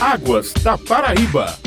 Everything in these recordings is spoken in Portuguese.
Águas da Paraíba.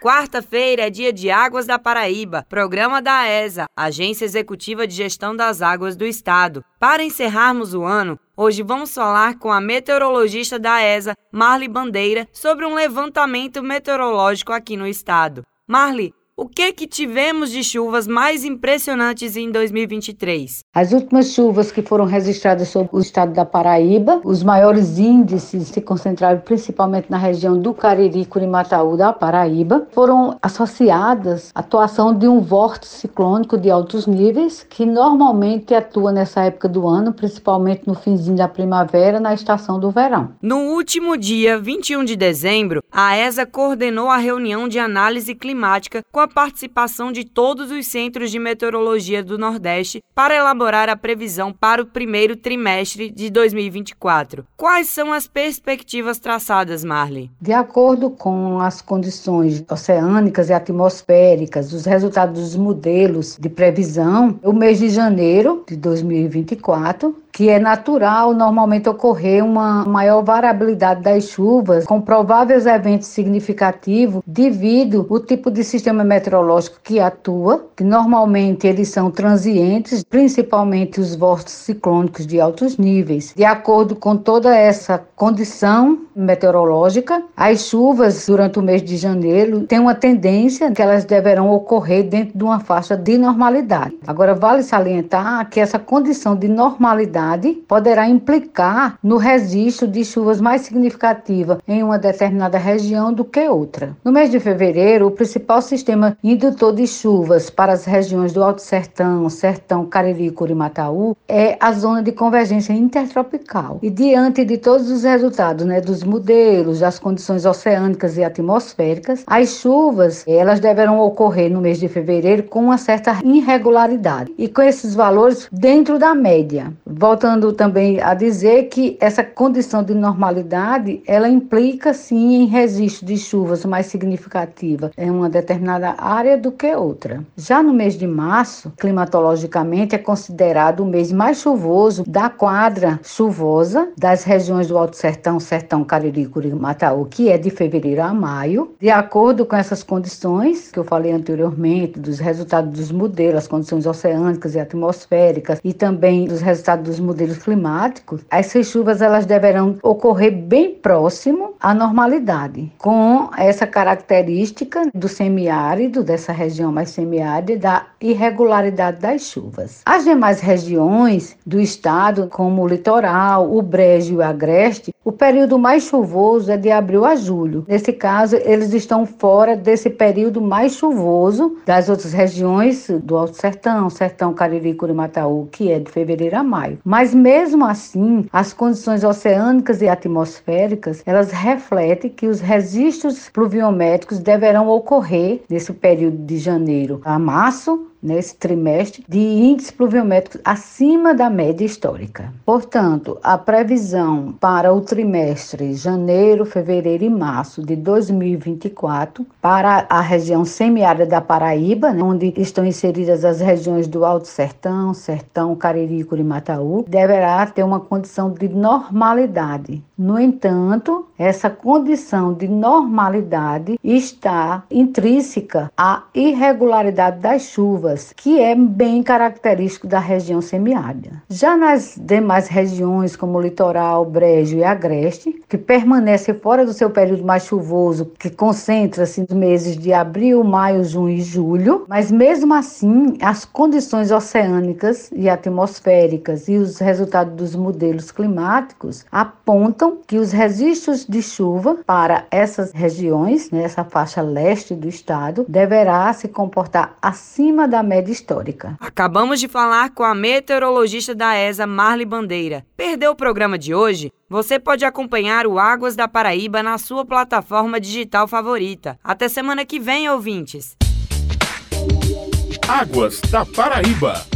Quarta-feira é dia de Águas da Paraíba, programa da ESA, Agência Executiva de Gestão das Águas do Estado. Para encerrarmos o ano, hoje vamos falar com a meteorologista da ESA, Marli Bandeira, sobre um levantamento meteorológico aqui no estado. Marli, o que que tivemos de chuvas mais impressionantes em 2023? As últimas chuvas que foram registradas sobre o estado da Paraíba, os maiores índices se concentraram principalmente na região do Cariri, Curimataú da Paraíba, foram associadas à atuação de um vórtice ciclônico de altos níveis que normalmente atua nessa época do ano, principalmente no finzinho da primavera, na estação do verão. No último dia 21 de dezembro, a ESA coordenou a reunião de análise climática com a a participação de todos os centros de meteorologia do Nordeste para elaborar a previsão para o primeiro trimestre de 2024. Quais são as perspectivas traçadas, Marley? De acordo com as condições oceânicas e atmosféricas, os resultados dos modelos de previsão, o mês de janeiro de 2024 que é natural normalmente ocorrer uma maior variabilidade das chuvas, com prováveis eventos significativos devido ao tipo de sistema meteorológico que atua, que normalmente eles são transientes, principalmente os vórtices ciclônicos de altos níveis. De acordo com toda essa condição meteorológica, as chuvas durante o mês de janeiro têm uma tendência que elas deverão ocorrer dentro de uma faixa de normalidade. Agora vale salientar que essa condição de normalidade poderá implicar no registro de chuvas mais significativas em uma determinada região do que outra. No mês de fevereiro, o principal sistema indutor de chuvas para as regiões do Alto Sertão, Sertão, Cariri e Curimataú é a zona de convergência intertropical. E diante de todos os resultados né, dos modelos, das condições oceânicas e atmosféricas, as chuvas elas deverão ocorrer no mês de fevereiro com uma certa irregularidade e com esses valores dentro da média voltando também a dizer que essa condição de normalidade, ela implica sim em registro de chuvas mais significativa em uma determinada área do que outra. Já no mês de março, climatologicamente é considerado o mês mais chuvoso da quadra chuvosa das regiões do Alto Sertão, Sertão, Cariri, Curimataú, que é de fevereiro a maio. De acordo com essas condições que eu falei anteriormente, dos resultados dos modelos, as condições oceânicas e atmosféricas e também dos resultados dos modelos climáticos, essas chuvas elas deverão ocorrer bem próximo à normalidade, com essa característica do semiárido, dessa região mais semiárida, da irregularidade das chuvas. As demais regiões do estado, como o litoral, o brejo e o agreste, o período mais chuvoso é de abril a julho. Nesse caso, eles estão fora desse período mais chuvoso das outras regiões do Alto Sertão, Sertão Cariri e Curimataú, que é de fevereiro a maio. Mas mesmo assim, as condições oceânicas e atmosféricas, elas refletem que os registros pluviométricos deverão ocorrer nesse período de janeiro a março nesse trimestre de índices pluviométricos acima da média histórica. Portanto, a previsão para o trimestre janeiro, fevereiro e março de 2024 para a região semiárida da Paraíba, né, onde estão inseridas as regiões do Alto Sertão, Sertão, Cariri e Curimataú, deverá ter uma condição de normalidade. No entanto, essa condição de normalidade está intrínseca à irregularidade das chuvas chuvas, que é bem característico da região semiárida. Já nas demais regiões, como o litoral, brejo e agreste, que permanecem fora do seu período mais chuvoso, que concentra-se nos meses de abril, maio, junho e julho, mas mesmo assim, as condições oceânicas e atmosféricas e os resultados dos modelos climáticos apontam que os registros de chuva para essas regiões, nessa né, faixa leste do estado, deverá se comportar acima da média histórica. Acabamos de falar com a meteorologista da ESA, Marli Bandeira. Perdeu o programa de hoje? Você pode acompanhar o Águas da Paraíba na sua plataforma digital favorita. Até semana que vem, ouvintes. Águas da Paraíba.